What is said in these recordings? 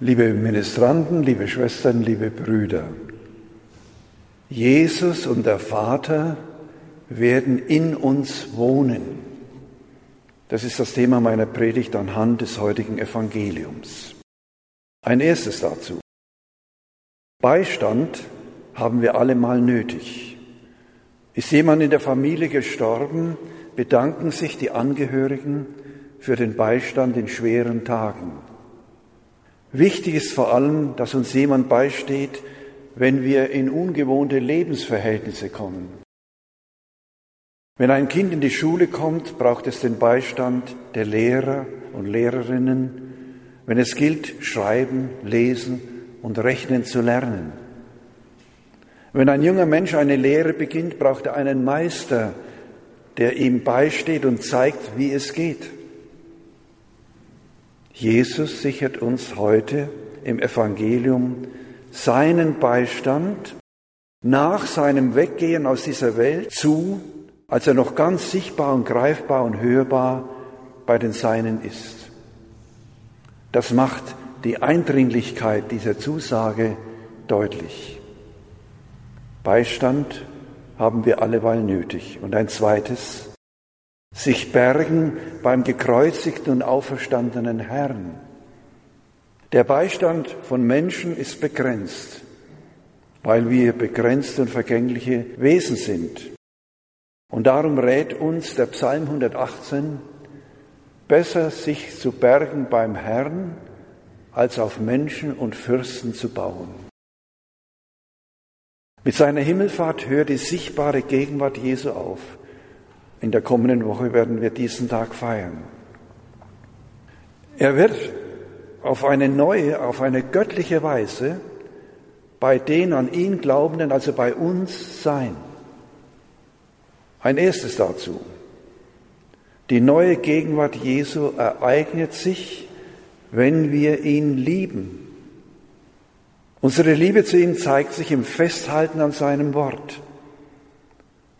Liebe Ministranten, liebe Schwestern, liebe Brüder, Jesus und der Vater werden in uns wohnen. Das ist das Thema meiner Predigt anhand des heutigen Evangeliums. Ein erstes dazu. Beistand haben wir alle mal nötig. Ist jemand in der Familie gestorben, bedanken sich die Angehörigen für den Beistand in schweren Tagen. Wichtig ist vor allem, dass uns jemand beisteht, wenn wir in ungewohnte Lebensverhältnisse kommen. Wenn ein Kind in die Schule kommt, braucht es den Beistand der Lehrer und Lehrerinnen, wenn es gilt, schreiben, lesen und rechnen zu lernen. Wenn ein junger Mensch eine Lehre beginnt, braucht er einen Meister, der ihm beisteht und zeigt, wie es geht. Jesus sichert uns heute im Evangelium seinen Beistand nach seinem Weggehen aus dieser Welt zu, als er noch ganz sichtbar und greifbar und hörbar bei den Seinen ist. Das macht die Eindringlichkeit dieser Zusage deutlich. Beistand haben wir alleweil nötig. Und ein zweites, sich bergen beim gekreuzigten und auferstandenen Herrn. Der Beistand von Menschen ist begrenzt, weil wir begrenzte und vergängliche Wesen sind. Und darum rät uns der Psalm 118, besser sich zu bergen beim Herrn, als auf Menschen und Fürsten zu bauen. Mit seiner Himmelfahrt hört die sichtbare Gegenwart Jesu auf. In der kommenden Woche werden wir diesen Tag feiern. Er wird auf eine neue, auf eine göttliche Weise bei den an ihn Glaubenden, also bei uns sein. Ein erstes dazu. Die neue Gegenwart Jesu ereignet sich, wenn wir ihn lieben. Unsere Liebe zu ihm zeigt sich im Festhalten an seinem Wort.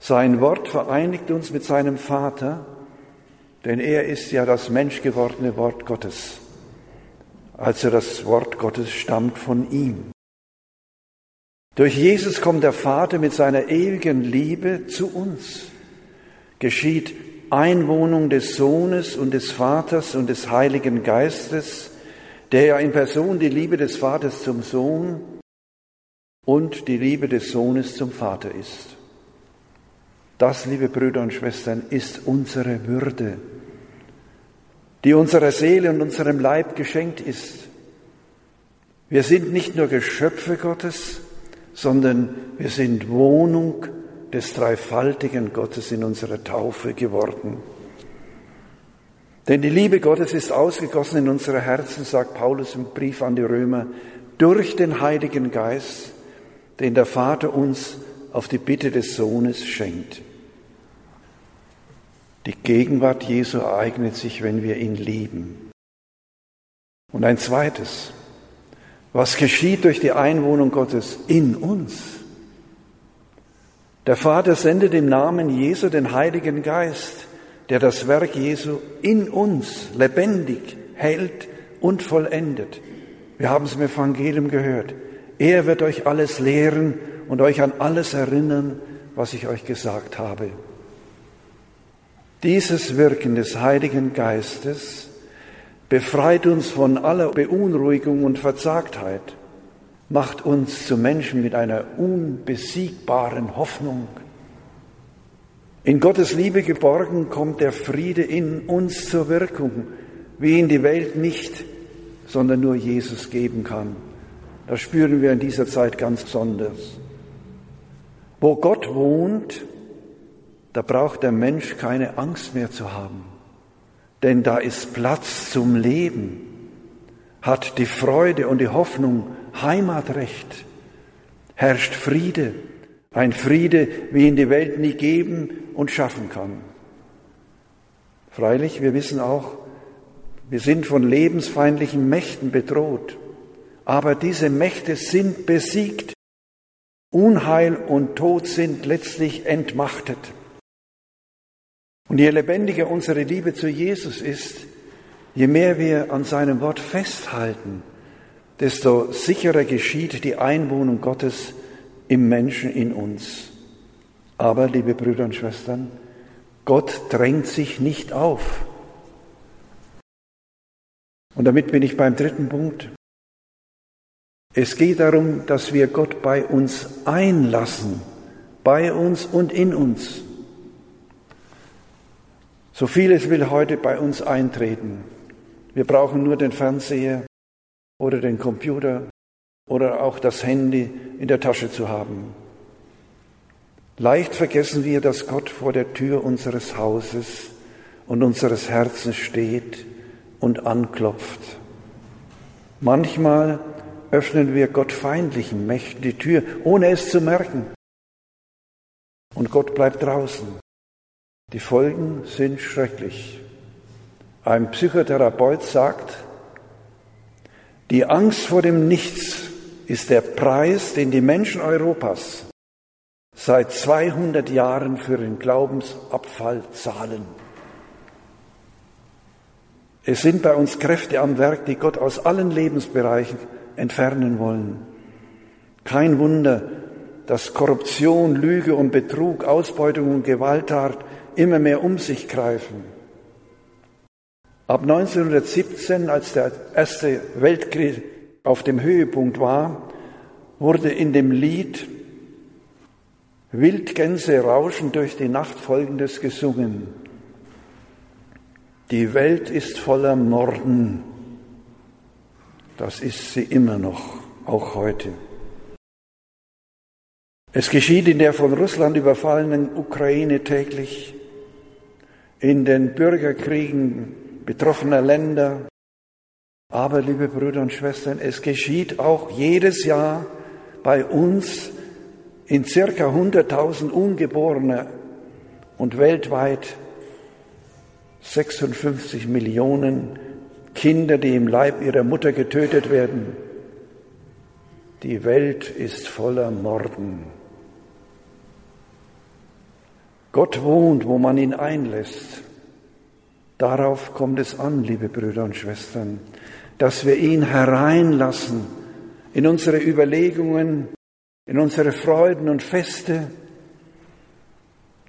Sein Wort vereinigt uns mit seinem Vater, denn er ist ja das menschgewordene Wort Gottes. Also das Wort Gottes stammt von ihm. Durch Jesus kommt der Vater mit seiner ewigen Liebe zu uns. Geschieht Einwohnung des Sohnes und des Vaters und des Heiligen Geistes, der ja in Person die Liebe des Vaters zum Sohn und die Liebe des Sohnes zum Vater ist. Das, liebe Brüder und Schwestern, ist unsere Würde, die unserer Seele und unserem Leib geschenkt ist. Wir sind nicht nur Geschöpfe Gottes, sondern wir sind Wohnung des dreifaltigen Gottes in unserer Taufe geworden. Denn die Liebe Gottes ist ausgegossen in unsere Herzen, sagt Paulus im Brief an die Römer, durch den Heiligen Geist, den der Vater uns auf die Bitte des Sohnes schenkt. Die Gegenwart Jesu ereignet sich, wenn wir ihn lieben. Und ein zweites, was geschieht durch die Einwohnung Gottes in uns? Der Vater sendet im Namen Jesu den Heiligen Geist, der das Werk Jesu in uns lebendig hält und vollendet. Wir haben es im Evangelium gehört. Er wird euch alles lehren und euch an alles erinnern, was ich euch gesagt habe. Dieses Wirken des Heiligen Geistes befreit uns von aller Beunruhigung und Verzagtheit, macht uns zu Menschen mit einer unbesiegbaren Hoffnung. In Gottes Liebe geborgen kommt der Friede in uns zur Wirkung, wie ihn die Welt nicht, sondern nur Jesus geben kann. Das spüren wir in dieser Zeit ganz besonders. Wo Gott wohnt, da braucht der Mensch keine Angst mehr zu haben, denn da ist Platz zum Leben, hat die Freude und die Hoffnung Heimatrecht, herrscht Friede, ein Friede, wie ihn die Welt nie geben und schaffen kann. Freilich, wir wissen auch, wir sind von lebensfeindlichen Mächten bedroht, aber diese Mächte sind besiegt. Unheil und Tod sind letztlich entmachtet. Und je lebendiger unsere Liebe zu Jesus ist, je mehr wir an seinem Wort festhalten desto sicherer geschieht die Einwohnung Gottes im Menschen in uns. Aber, liebe Brüder und Schwestern, Gott drängt sich nicht auf. Und damit bin ich beim dritten Punkt. Es geht darum, dass wir Gott bei uns einlassen, bei uns und in uns. So vieles will heute bei uns eintreten. Wir brauchen nur den Fernseher oder den Computer oder auch das Handy in der Tasche zu haben. Leicht vergessen wir, dass Gott vor der Tür unseres Hauses und unseres Herzens steht und anklopft. Manchmal öffnen wir Gott feindlichen Mächten die Tür, ohne es zu merken. Und Gott bleibt draußen. Die Folgen sind schrecklich. Ein Psychotherapeut sagt, die Angst vor dem Nichts ist der Preis, den die Menschen Europas seit 200 Jahren für den Glaubensabfall zahlen. Es sind bei uns Kräfte am Werk, die Gott aus allen Lebensbereichen entfernen wollen. Kein Wunder, dass Korruption, Lüge und Betrug, Ausbeutung und Gewalttat immer mehr um sich greifen. Ab 1917, als der Erste Weltkrieg auf dem Höhepunkt war, wurde in dem Lied Wildgänse rauschen durch die Nacht folgendes gesungen. Die Welt ist voller Morden. Das ist sie immer noch, auch heute. Es geschieht in der von Russland überfallenen Ukraine täglich, in den Bürgerkriegen betroffener Länder. Aber, liebe Brüder und Schwestern, es geschieht auch jedes Jahr bei uns in circa 100.000 Ungeborene und weltweit 56 Millionen Kinder, die im Leib ihrer Mutter getötet werden. Die Welt ist voller Morden. Gott wohnt, wo man ihn einlässt. Darauf kommt es an, liebe Brüder und Schwestern, dass wir ihn hereinlassen in unsere Überlegungen, in unsere Freuden und Feste,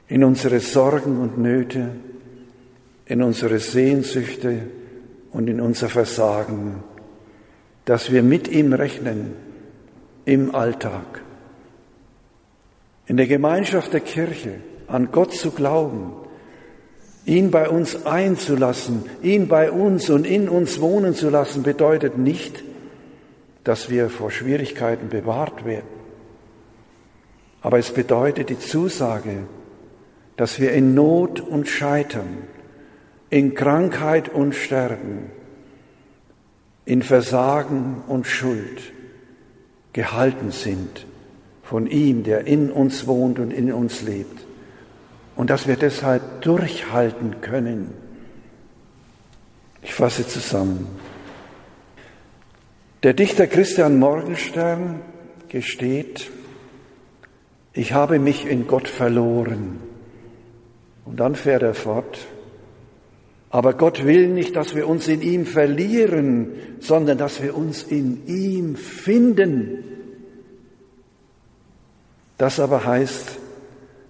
in unsere Sorgen und Nöte, in unsere Sehnsüchte und in unser Versagen, dass wir mit ihm rechnen im Alltag, in der Gemeinschaft der Kirche, an Gott zu glauben, ihn bei uns einzulassen, ihn bei uns und in uns wohnen zu lassen, bedeutet nicht, dass wir vor Schwierigkeiten bewahrt werden. Aber es bedeutet die Zusage, dass wir in Not und Scheitern, in Krankheit und Sterben, in Versagen und Schuld gehalten sind von ihm, der in uns wohnt und in uns lebt. Und dass wir deshalb durchhalten können. Ich fasse zusammen. Der Dichter Christian Morgenstern gesteht, ich habe mich in Gott verloren. Und dann fährt er fort, aber Gott will nicht, dass wir uns in ihm verlieren, sondern dass wir uns in ihm finden. Das aber heißt,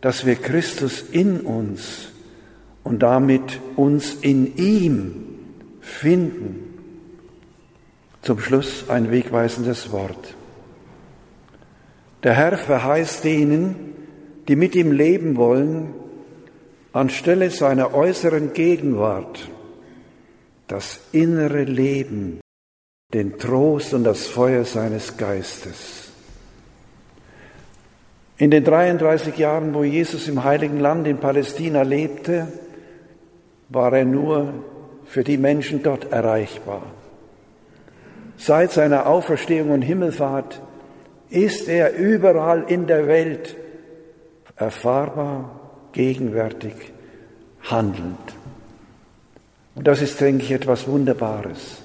dass wir Christus in uns und damit uns in ihm finden. Zum Schluss ein wegweisendes Wort. Der Herr verheißt denen, die mit ihm leben wollen, anstelle seiner äußeren Gegenwart das innere Leben, den Trost und das Feuer seines Geistes. In den 33 Jahren, wo Jesus im heiligen Land in Palästina lebte, war er nur für die Menschen dort erreichbar. Seit seiner Auferstehung und Himmelfahrt ist er überall in der Welt erfahrbar, gegenwärtig, handelnd. Und das ist, denke ich, etwas Wunderbares.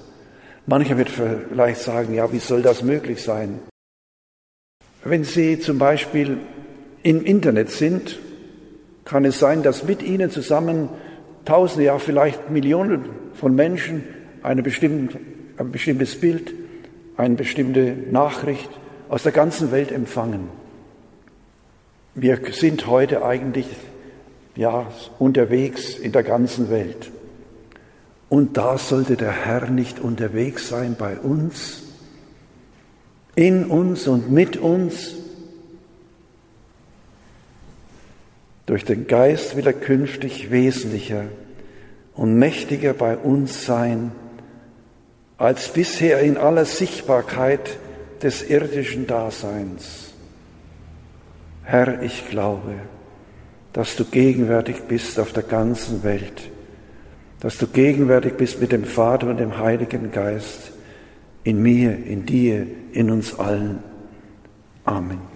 Mancher wird vielleicht sagen, ja, wie soll das möglich sein? Wenn Sie zum Beispiel im Internet sind, kann es sein, dass mit Ihnen zusammen Tausende, ja vielleicht Millionen von Menschen eine bestimmte, ein bestimmtes Bild eine bestimmte Nachricht aus der ganzen Welt empfangen. Wir sind heute eigentlich ja, unterwegs in der ganzen Welt. Und da sollte der Herr nicht unterwegs sein bei uns, in uns und mit uns. Durch den Geist will er künftig wesentlicher und mächtiger bei uns sein, als bisher in aller Sichtbarkeit des irdischen Daseins. Herr, ich glaube, dass du gegenwärtig bist auf der ganzen Welt, dass du gegenwärtig bist mit dem Vater und dem Heiligen Geist in mir, in dir, in uns allen. Amen.